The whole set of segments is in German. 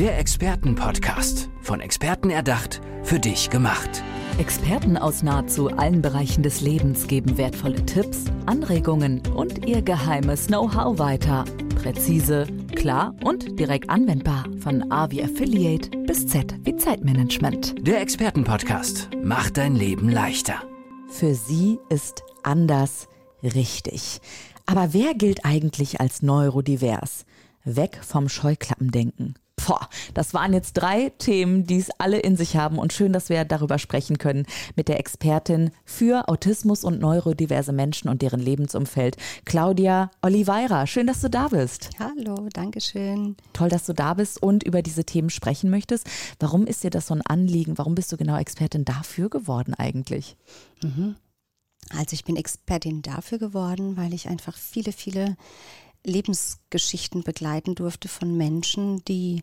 Der Expertenpodcast. Von Experten erdacht, für dich gemacht. Experten aus nahezu allen Bereichen des Lebens geben wertvolle Tipps, Anregungen und ihr geheimes Know-how weiter. Präzise, klar und direkt anwendbar. Von A wie Affiliate bis Z wie Zeitmanagement. Der Expertenpodcast macht dein Leben leichter. Für sie ist anders richtig. Aber wer gilt eigentlich als neurodivers? Weg vom Scheuklappendenken. Boah, das waren jetzt drei Themen, die es alle in sich haben und schön, dass wir darüber sprechen können mit der Expertin für Autismus und neurodiverse Menschen und deren Lebensumfeld, Claudia Oliveira. Schön, dass du da bist. Hallo, danke schön. Toll, dass du da bist und über diese Themen sprechen möchtest. Warum ist dir das so ein Anliegen? Warum bist du genau Expertin dafür geworden eigentlich? Mhm. Also ich bin Expertin dafür geworden, weil ich einfach viele, viele Lebensgeschichten begleiten durfte von Menschen, die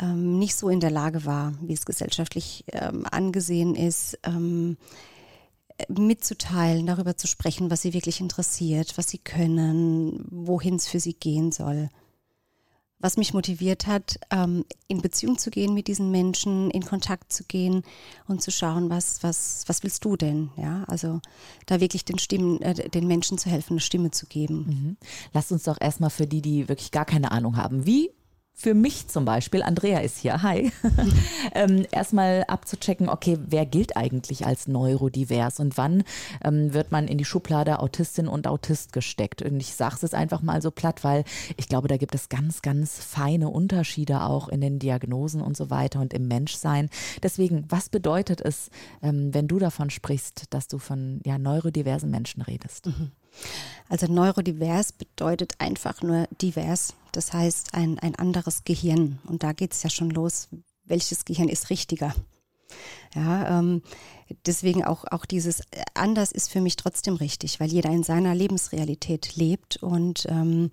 ähm, nicht so in der Lage war, wie es gesellschaftlich ähm, angesehen ist, ähm, mitzuteilen, darüber zu sprechen, was sie wirklich interessiert, was sie können, wohin es für sie gehen soll was mich motiviert hat, ähm, in Beziehung zu gehen mit diesen Menschen, in Kontakt zu gehen und zu schauen, was, was, was willst du denn? Ja, also da wirklich den Stimmen, äh, den Menschen zu helfen, eine Stimme zu geben. Mhm. Lass uns doch erstmal für die, die wirklich gar keine Ahnung haben, wie für mich zum Beispiel, Andrea ist hier, hi, ähm, erstmal abzuchecken, okay, wer gilt eigentlich als neurodivers und wann ähm, wird man in die Schublade Autistin und Autist gesteckt? Und ich sage es einfach mal so platt, weil ich glaube, da gibt es ganz, ganz feine Unterschiede auch in den Diagnosen und so weiter und im Menschsein. Deswegen, was bedeutet es, ähm, wenn du davon sprichst, dass du von ja, neurodiversen Menschen redest? Mhm. Also neurodivers bedeutet einfach nur divers, das heißt ein, ein anderes Gehirn. Und da geht es ja schon los, welches Gehirn ist richtiger. Ja, ähm, deswegen auch, auch dieses anders ist für mich trotzdem richtig, weil jeder in seiner Lebensrealität lebt und ähm,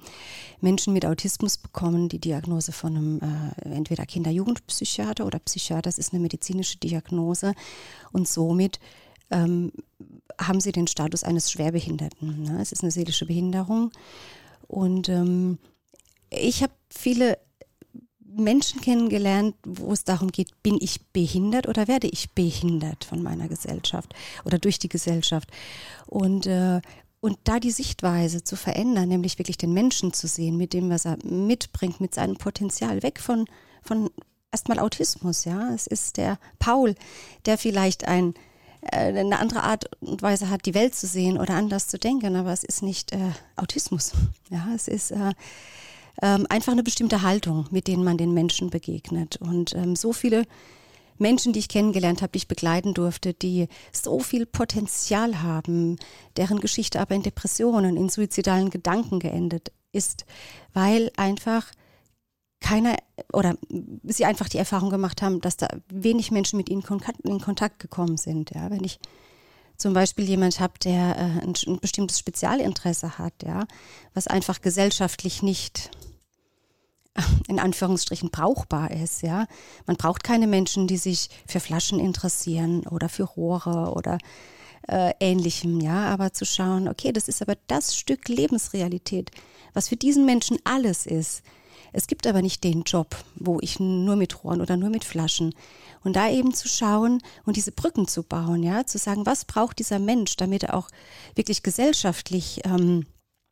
Menschen mit Autismus bekommen die Diagnose von einem äh, entweder Kinder-Jugendpsychiater oder Psychiater, das ist eine medizinische Diagnose und somit ähm, haben sie den Status eines Schwerbehinderten. Ne? Es ist eine seelische Behinderung. Und ähm, ich habe viele Menschen kennengelernt, wo es darum geht, bin ich behindert oder werde ich behindert von meiner Gesellschaft oder durch die Gesellschaft? Und, äh, und da die Sichtweise zu verändern, nämlich wirklich den Menschen zu sehen, mit dem, was er mitbringt, mit seinem Potenzial, weg von, von erstmal Autismus, ja. Es ist der Paul, der vielleicht ein eine andere Art und Weise hat, die Welt zu sehen oder anders zu denken, aber es ist nicht äh, Autismus. Ja, es ist äh, ähm, einfach eine bestimmte Haltung, mit denen man den Menschen begegnet. Und ähm, so viele Menschen, die ich kennengelernt habe, die ich begleiten durfte, die so viel Potenzial haben, deren Geschichte aber in Depressionen, in suizidalen Gedanken geendet ist, weil einfach keiner oder sie einfach die Erfahrung gemacht haben, dass da wenig Menschen mit ihnen in Kontakt gekommen sind. Ja, wenn ich zum Beispiel jemand habe, der äh, ein, ein, bestimmtes Spezialinteresse hat, ja, was einfach gesellschaftlich nicht in Anführungsstrichen brauchbar ist, ja. Man braucht keine Menschen, die sich für Flaschen interessieren oder für Rohre oder äh, ähnlichem, ja, aber zu schauen, okay, das ist aber das Stück Lebensrealität, was für diesen Menschen alles ist es gibt aber nicht den Job, wo ich nur mit Rohren oder nur mit Flaschen. Und da eben zu schauen und diese Brücken zu bauen, ja, zu sagen, was braucht dieser Mensch, damit er auch wirklich gesellschaftlich ähm,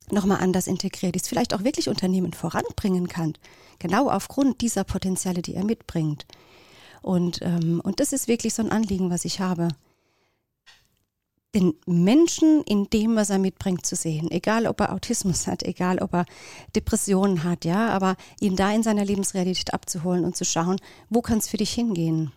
nochmal anders integriert ist, vielleicht auch wirklich Unternehmen voranbringen kann, genau aufgrund dieser Potenziale, die er mitbringt. Und, ähm, und das ist wirklich so ein Anliegen, was ich habe den Menschen in dem, was er mitbringt, zu sehen. Egal, ob er Autismus hat, egal, ob er Depressionen hat, ja, aber ihn da in seiner Lebensrealität abzuholen und zu schauen, wo kann es für dich hingehen?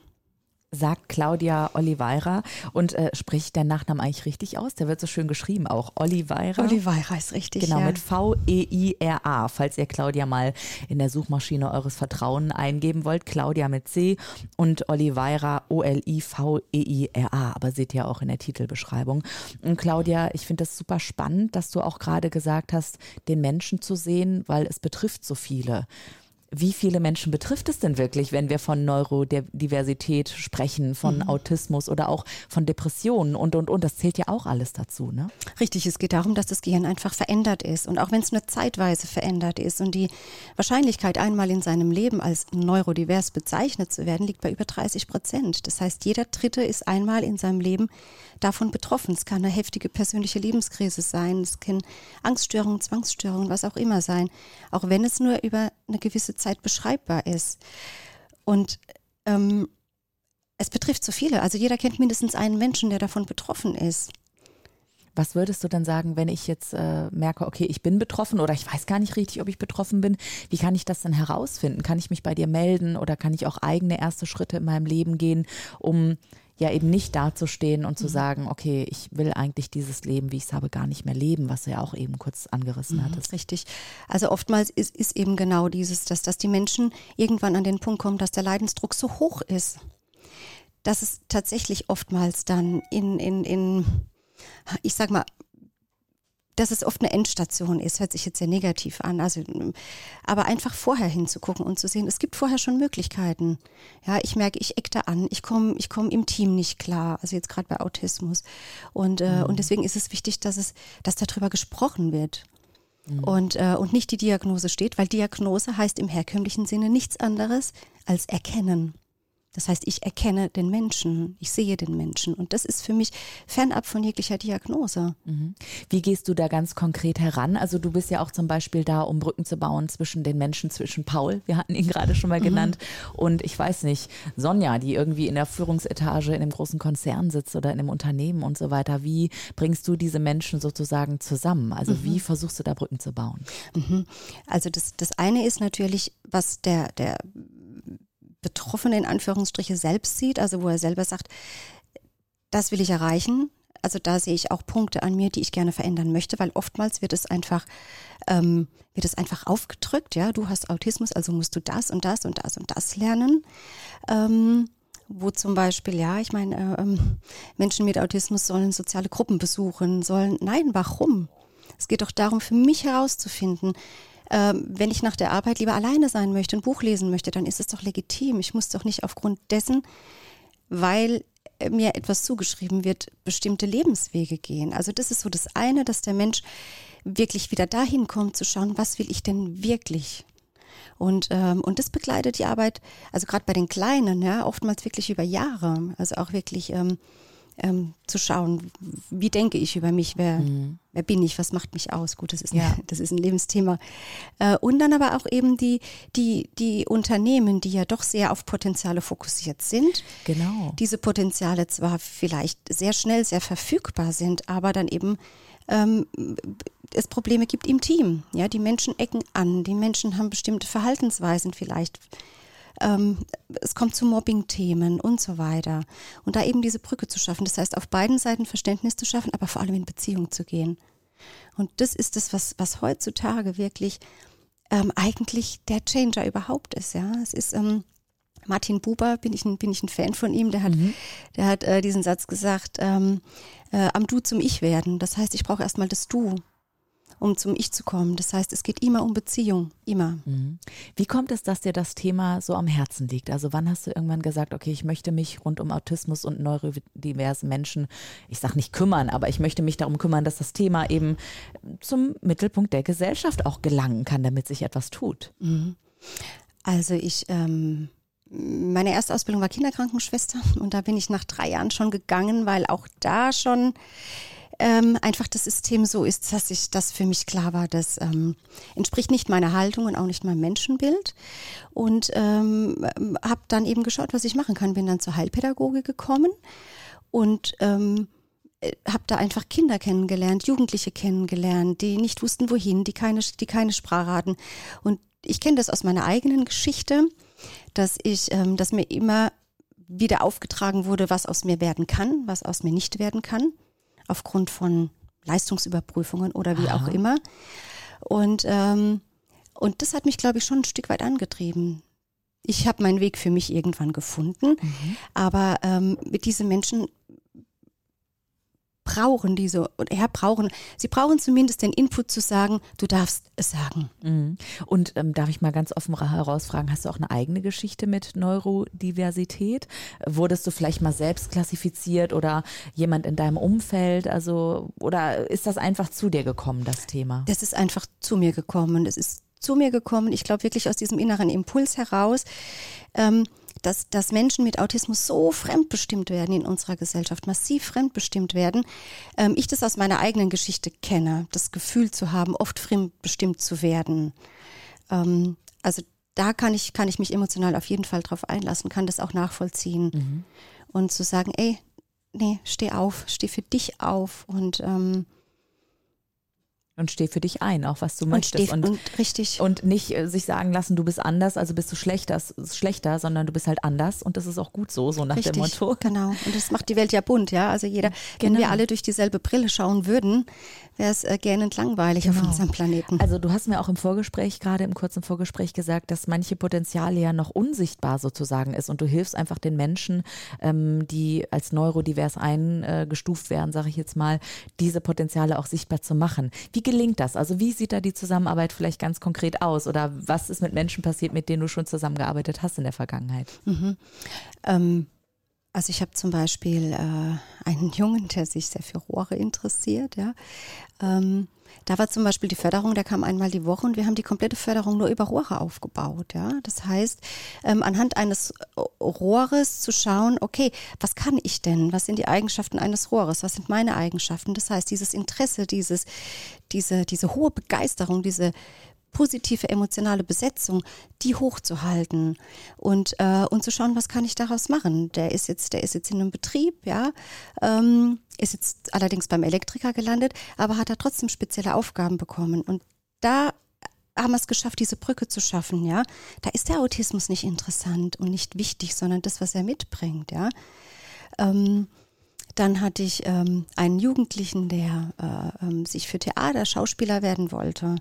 Sagt Claudia Oliveira und äh, spricht der Nachname eigentlich richtig aus? Der wird so schön geschrieben auch. Oliveira. Oliveira ist richtig. Genau, ja. mit V-E-I-R-A, falls ihr Claudia mal in der Suchmaschine eures Vertrauens eingeben wollt. Claudia mit C und Oliveira O-L-I-V-E-I-R-A, aber seht ihr auch in der Titelbeschreibung. Und Claudia, ich finde das super spannend, dass du auch gerade gesagt hast, den Menschen zu sehen, weil es betrifft so viele. Wie viele Menschen betrifft es denn wirklich, wenn wir von Neurodiversität sprechen, von mhm. Autismus oder auch von Depressionen und, und, und. Das zählt ja auch alles dazu, ne? Richtig, es geht darum, dass das Gehirn einfach verändert ist. Und auch wenn es nur zeitweise verändert ist und die Wahrscheinlichkeit, einmal in seinem Leben als neurodivers bezeichnet zu werden, liegt bei über 30 Prozent. Das heißt, jeder Dritte ist einmal in seinem Leben davon betroffen. Es kann eine heftige persönliche Lebenskrise sein, es können Angststörungen, Zwangsstörungen, was auch immer sein, auch wenn es nur über eine gewisse Zeit beschreibbar ist. Und ähm, es betrifft so viele. Also jeder kennt mindestens einen Menschen, der davon betroffen ist. Was würdest du dann sagen, wenn ich jetzt äh, merke, okay, ich bin betroffen oder ich weiß gar nicht richtig, ob ich betroffen bin? Wie kann ich das dann herausfinden? Kann ich mich bei dir melden oder kann ich auch eigene erste Schritte in meinem Leben gehen, um ja eben nicht dazustehen und zu mhm. sagen, okay, ich will eigentlich dieses Leben, wie ich es habe, gar nicht mehr leben, was du ja auch eben kurz angerissen mhm, hattest. Richtig. Also oftmals ist, ist eben genau dieses, dass, dass die Menschen irgendwann an den Punkt kommen, dass der Leidensdruck so hoch ist, dass es tatsächlich oftmals dann in, in, in ich sag mal, dass es oft eine Endstation ist, hört sich jetzt sehr negativ an. Also, aber einfach vorher hinzugucken und zu sehen, es gibt vorher schon Möglichkeiten. Ja, ich merke, ich eck da an, ich komme ich komm im Team nicht klar, also jetzt gerade bei Autismus. Und, äh, mhm. und deswegen ist es wichtig, dass es, dass darüber gesprochen wird. Mhm. Und, äh, und nicht die Diagnose steht, weil Diagnose heißt im herkömmlichen Sinne nichts anderes als erkennen. Das heißt, ich erkenne den Menschen, ich sehe den Menschen und das ist für mich fernab von jeglicher Diagnose. Mhm. Wie gehst du da ganz konkret heran? Also du bist ja auch zum Beispiel da, um Brücken zu bauen zwischen den Menschen, zwischen Paul, wir hatten ihn gerade schon mal mhm. genannt, und ich weiß nicht, Sonja, die irgendwie in der Führungsetage in einem großen Konzern sitzt oder in einem Unternehmen und so weiter. Wie bringst du diese Menschen sozusagen zusammen? Also mhm. wie versuchst du da Brücken zu bauen? Mhm. Also das, das eine ist natürlich, was der, der Betroffene in Anführungsstriche selbst sieht, also wo er selber sagt, das will ich erreichen. Also da sehe ich auch Punkte an mir, die ich gerne verändern möchte, weil oftmals wird es einfach, ähm, wird es einfach aufgedrückt, ja, du hast Autismus, also musst du das und das und das und das lernen. Ähm, wo zum Beispiel, ja, ich meine, ähm, Menschen mit Autismus sollen soziale Gruppen besuchen, sollen, nein, warum? Es geht doch darum, für mich herauszufinden, ähm, wenn ich nach der Arbeit lieber alleine sein möchte, ein Buch lesen möchte, dann ist es doch legitim. Ich muss doch nicht aufgrund dessen, weil mir etwas zugeschrieben wird, bestimmte Lebenswege gehen. Also das ist so das eine, dass der Mensch wirklich wieder dahin kommt zu schauen, was will ich denn wirklich? Und, ähm, und das begleitet die Arbeit, also gerade bei den Kleinen, ja, oftmals wirklich über Jahre. Also auch wirklich ähm, ähm, zu schauen, wie denke ich über mich, wer, mhm. wer bin ich, was macht mich aus. Gut, das ist, ja. ein, das ist ein Lebensthema. Äh, und dann aber auch eben die, die, die Unternehmen, die ja doch sehr auf Potenziale fokussiert sind. Genau. Diese Potenziale zwar vielleicht sehr schnell, sehr verfügbar sind, aber dann eben ähm, es Probleme gibt im Team. Ja, die Menschen ecken an, die Menschen haben bestimmte Verhaltensweisen vielleicht ähm, es kommt zu Mobbing-Themen und so weiter. Und da eben diese Brücke zu schaffen, das heißt auf beiden Seiten Verständnis zu schaffen, aber vor allem in Beziehung zu gehen. Und das ist das, was, was heutzutage wirklich ähm, eigentlich der Changer überhaupt ist. Ja, es ist ähm, Martin Buber, bin ich ein, bin ich ein Fan von ihm, der hat, mhm. der hat äh, diesen Satz gesagt, ähm, äh, am Du zum Ich werden. Das heißt, ich brauche erstmal das Du um zum Ich zu kommen. Das heißt, es geht immer um Beziehung, immer. Mhm. Wie kommt es, dass dir das Thema so am Herzen liegt? Also wann hast du irgendwann gesagt, okay, ich möchte mich rund um Autismus und neurodiverse Menschen, ich sage nicht kümmern, aber ich möchte mich darum kümmern, dass das Thema eben zum Mittelpunkt der Gesellschaft auch gelangen kann, damit sich etwas tut? Mhm. Also ich ähm meine erste Ausbildung war Kinderkrankenschwester und da bin ich nach drei Jahren schon gegangen, weil auch da schon ähm, einfach das System so ist, dass ich das für mich klar war, das ähm, entspricht nicht meiner Haltung und auch nicht meinem Menschenbild. Und ähm, habe dann eben geschaut, was ich machen kann. Bin dann zur Heilpädagoge gekommen und ähm, äh, habe da einfach Kinder kennengelernt, Jugendliche kennengelernt, die nicht wussten, wohin, die keine, die keine Sprache hatten. Und ich kenne das aus meiner eigenen Geschichte, dass ich, ähm, dass mir immer wieder aufgetragen wurde, was aus mir werden kann, was aus mir nicht werden kann aufgrund von Leistungsüberprüfungen oder wie Aha. auch immer. Und, ähm, und das hat mich, glaube ich, schon ein Stück weit angetrieben. Ich habe meinen Weg für mich irgendwann gefunden, mhm. aber ähm, mit diesen Menschen brauchen diese, oder er brauchen, sie brauchen zumindest den Input zu sagen, du darfst es sagen. Mhm. Und ähm, darf ich mal ganz offen herausfragen, hast du auch eine eigene Geschichte mit Neurodiversität? Wurdest du vielleicht mal selbst klassifiziert oder jemand in deinem Umfeld? Also, oder ist das einfach zu dir gekommen, das Thema? Das ist einfach zu mir gekommen. Das ist zu mir gekommen. Ich glaube wirklich aus diesem inneren Impuls heraus. Ähm, dass, dass Menschen mit Autismus so fremdbestimmt werden in unserer Gesellschaft, massiv fremdbestimmt werden. Ähm, ich das aus meiner eigenen Geschichte kenne, das Gefühl zu haben, oft fremdbestimmt zu werden. Ähm, also da kann ich, kann ich mich emotional auf jeden Fall drauf einlassen, kann das auch nachvollziehen. Mhm. Und zu sagen, ey, nee, steh auf, steh für dich auf und ähm, und steh für dich ein, auch was du möchtest. Und, und, richtig. Und nicht äh, sich sagen lassen, du bist anders, also bist du schlechter, schlechter, sondern du bist halt anders und das ist auch gut so, so nach richtig, dem Motto. Genau. Und das macht die Welt ja bunt, ja. Also jeder, genau. wenn wir genau. alle durch dieselbe Brille schauen würden, wäre es äh, gähnend langweilig genau. auf unserem Planeten. Also du hast mir auch im Vorgespräch, gerade im kurzen Vorgespräch gesagt, dass manche Potenziale ja noch unsichtbar sozusagen ist und du hilfst einfach den Menschen, ähm, die als neurodivers eingestuft werden, sage ich jetzt mal, diese Potenziale auch sichtbar zu machen. Wie gelingt das? Also wie sieht da die Zusammenarbeit vielleicht ganz konkret aus oder was ist mit Menschen passiert, mit denen du schon zusammengearbeitet hast in der Vergangenheit? Mhm. Ähm also ich habe zum Beispiel äh, einen Jungen, der sich sehr für Rohre interessiert. Ja. Ähm, da war zum Beispiel die Förderung, der kam einmal die Woche und wir haben die komplette Förderung nur über Rohre aufgebaut. Ja. Das heißt, ähm, anhand eines Rohres zu schauen, okay, was kann ich denn? Was sind die Eigenschaften eines Rohres? Was sind meine Eigenschaften? Das heißt, dieses Interesse, dieses, diese, diese hohe Begeisterung, diese positive emotionale Besetzung, die hochzuhalten und, äh, und zu schauen, was kann ich daraus machen. Der ist jetzt, der ist jetzt in einem Betrieb, ja, ähm, ist jetzt allerdings beim Elektriker gelandet, aber hat da trotzdem spezielle Aufgaben bekommen. Und da haben wir es geschafft, diese Brücke zu schaffen, ja. Da ist der Autismus nicht interessant und nicht wichtig, sondern das, was er mitbringt, ja. Ähm, dann hatte ich ähm, einen Jugendlichen, der äh, ähm, sich für Theater Schauspieler werden wollte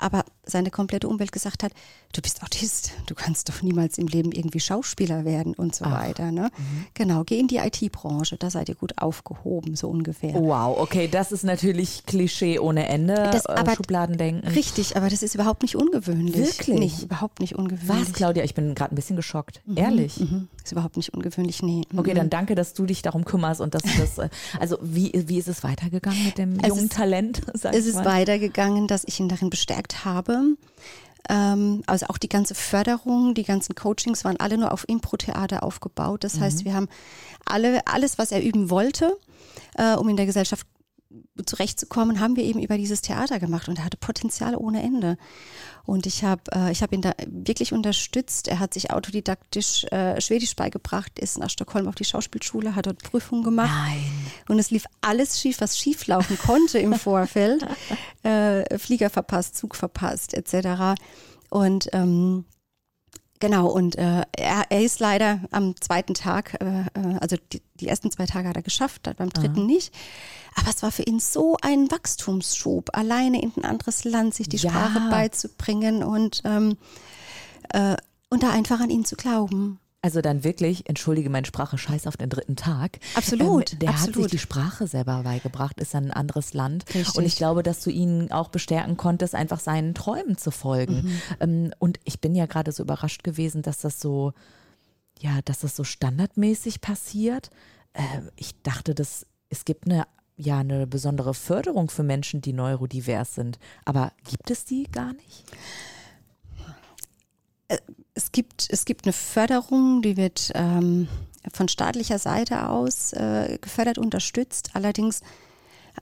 aber seine komplette Umwelt gesagt hat, du bist Autist, du kannst doch niemals im Leben irgendwie Schauspieler werden und so Ach. weiter. Ne? Mhm. Genau, geh in die IT-Branche, da seid ihr gut aufgehoben, so ungefähr. Wow, okay, das ist natürlich Klischee ohne Ende, das, äh, aber, Schubladendenken. Richtig, aber das ist überhaupt nicht ungewöhnlich. Wirklich? Nicht, überhaupt nicht ungewöhnlich. Was, Claudia? Ich bin gerade ein bisschen geschockt. Mhm, Ehrlich? Mhm. Ist überhaupt nicht ungewöhnlich, nee. Okay, dann mhm. danke, dass du dich darum kümmerst und dass das, äh, also wie, wie ist es weitergegangen mit dem jungen ist, Talent? es ist weitergegangen, dass ich ihn darin bestärkt habe, ähm, also auch die ganze Förderung, die ganzen Coachings waren alle nur auf Impro-Theater aufgebaut. Das mhm. heißt, wir haben alle, alles, was er üben wollte, äh, um in der Gesellschaft zurechtzukommen, haben wir eben über dieses Theater gemacht und er hatte Potenzial ohne Ende. Und ich habe äh, ich hab ihn da wirklich unterstützt. Er hat sich autodidaktisch äh, Schwedisch beigebracht, ist nach Stockholm auf die Schauspielschule, hat dort Prüfungen gemacht. Nein. Und es lief alles schief, was schief laufen konnte im Vorfeld. Äh, Flieger verpasst, Zug verpasst, etc. Und ähm, Genau, und äh, er, er ist leider am zweiten Tag, äh, äh, also die, die ersten zwei Tage hat er geschafft, beim dritten Aha. nicht. Aber es war für ihn so ein Wachstumsschub, alleine in ein anderes Land sich die ja. Sprache beizubringen und, ähm, äh, und da einfach an ihn zu glauben. Also dann wirklich, entschuldige meine Sprache, scheiß auf den dritten Tag. Absolut. Ähm, der absolut. hat sich die Sprache selber beigebracht, ist ein anderes Land. Richtig. Und ich glaube, dass du ihn auch bestärken konntest, einfach seinen Träumen zu folgen. Mhm. Ähm, und ich bin ja gerade so überrascht gewesen, dass das so, ja, dass das so standardmäßig passiert. Äh, ich dachte, dass es gibt eine ja eine besondere Förderung für Menschen, die neurodivers sind. Aber gibt es die gar nicht? Es gibt, es gibt eine Förderung, die wird ähm, von staatlicher Seite aus äh, gefördert, unterstützt. Allerdings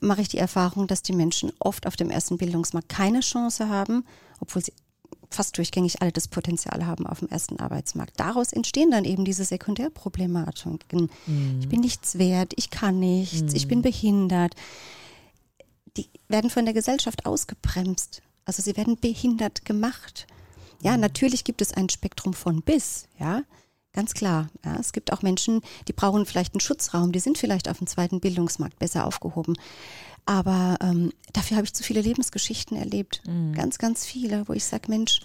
mache ich die Erfahrung, dass die Menschen oft auf dem ersten Bildungsmarkt keine Chance haben, obwohl sie fast durchgängig alle das Potenzial haben auf dem ersten Arbeitsmarkt. Daraus entstehen dann eben diese Sekundärproblematiken. Mhm. Ich bin nichts wert, ich kann nichts, mhm. ich bin behindert. Die werden von der Gesellschaft ausgebremst. Also sie werden behindert gemacht. Ja, natürlich gibt es ein Spektrum von bis, ja, ganz klar. Ja, es gibt auch Menschen, die brauchen vielleicht einen Schutzraum, die sind vielleicht auf dem zweiten Bildungsmarkt besser aufgehoben. Aber ähm, dafür habe ich zu viele Lebensgeschichten erlebt. Mhm. Ganz, ganz viele, wo ich sage, Mensch.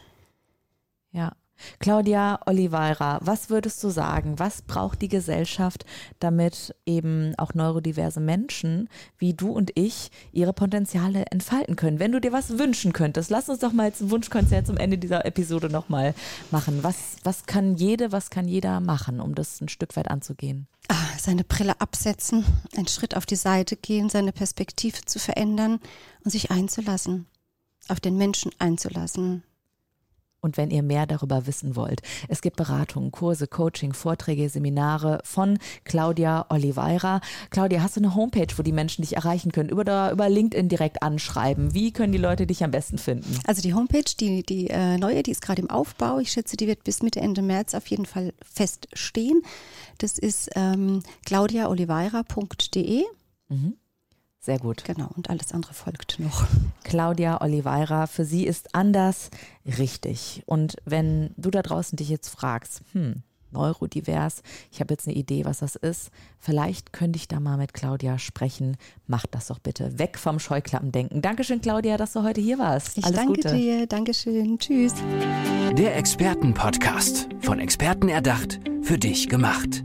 Ja. Claudia Oliveira, was würdest du sagen? Was braucht die Gesellschaft, damit eben auch neurodiverse Menschen wie du und ich ihre Potenziale entfalten können? Wenn du dir was wünschen könntest, lass uns doch mal jetzt ein Wunschkonzert zum Ende dieser Episode nochmal machen. Was, was kann jede, was kann jeder machen, um das ein Stück weit anzugehen? Ah, seine Brille absetzen, einen Schritt auf die Seite gehen, seine Perspektive zu verändern und sich einzulassen, auf den Menschen einzulassen, und wenn ihr mehr darüber wissen wollt, es gibt Beratungen, Kurse, Coaching, Vorträge, Seminare von Claudia Oliveira. Claudia, hast du eine Homepage, wo die Menschen dich erreichen können? Über, über LinkedIn direkt anschreiben. Wie können die Leute dich am besten finden? Also die Homepage, die, die äh, neue, die ist gerade im Aufbau. Ich schätze, die wird bis Mitte, Ende März auf jeden Fall feststehen. Das ist ähm, claudiaoliveira.de. Mhm. Sehr gut. Genau, und alles andere folgt noch. Claudia Oliveira, für sie ist anders richtig. Und wenn du da draußen dich jetzt fragst, hm, neurodivers, ich habe jetzt eine Idee, was das ist, vielleicht könnte ich da mal mit Claudia sprechen. Mach das doch bitte. Weg vom Scheuklappendenken. Dankeschön, Claudia, dass du heute hier warst. Ich Alles danke Gute. dir. Dankeschön. Tschüss. Der Expertenpodcast. Von Experten erdacht, für dich gemacht.